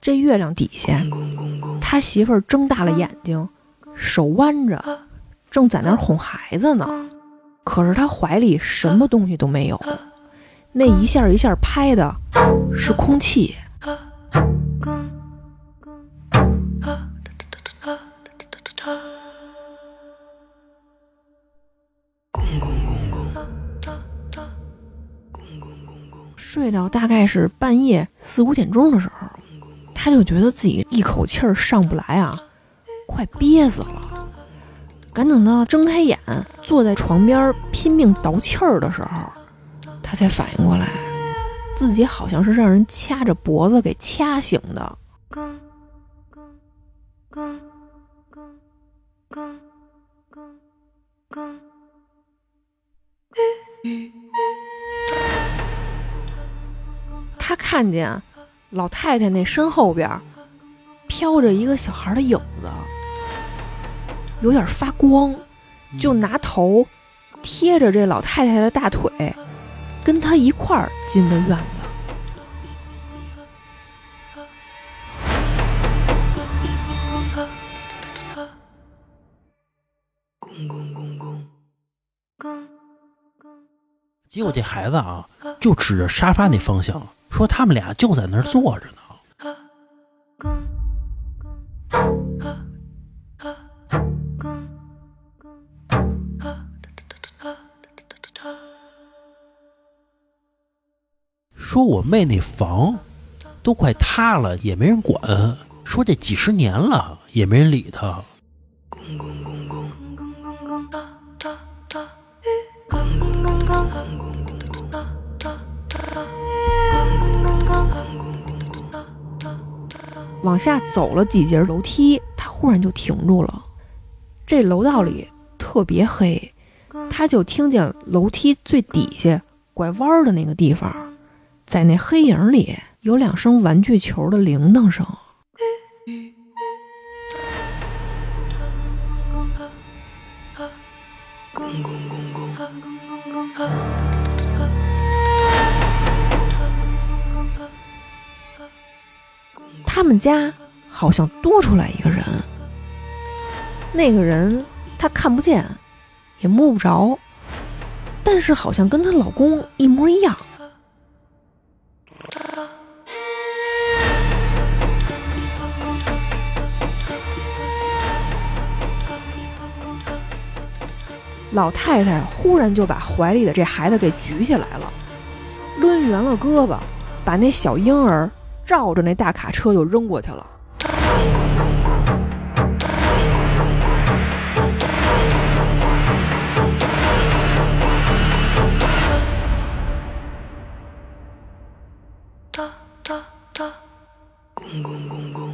这月亮底下，他媳妇儿睁大了眼睛，手弯着，正在那哄孩子呢。可是他怀里什么东西都没有，那一下一下拍的是空气。睡到大概是半夜四五点钟的时候，他就觉得自己一口气儿上不来啊，快憋死了。赶等到睁开眼，坐在床边拼命倒气儿的时候，他才反应过来，自己好像是让人掐着脖子给掐醒的。他看见老太太那身后边飘着一个小孩的影子，有点发光，就拿头贴着这老太太的大腿，跟她一块儿进的院子。公公公公公公，结果这孩子啊，就指着沙发那方向说：“他们俩就在那儿坐着呢。，”说我妹那房都快塌了，也没人管。说这几十年了，也没人理他。公公公公往下走了几节楼梯，他忽然就停住了。这楼道里特别黑，他就听见楼梯最底下拐弯的那个地方，在那黑影里有两声玩具球的铃铛声。他们家好像多出来一个人，那个人她看不见，也摸不着，但是好像跟她老公一模一样。老太太忽然就把怀里的这孩子给举起来了，抡圆了胳膊，把那小婴儿照着那大卡车就扔过去了。哒哒哒，公公公公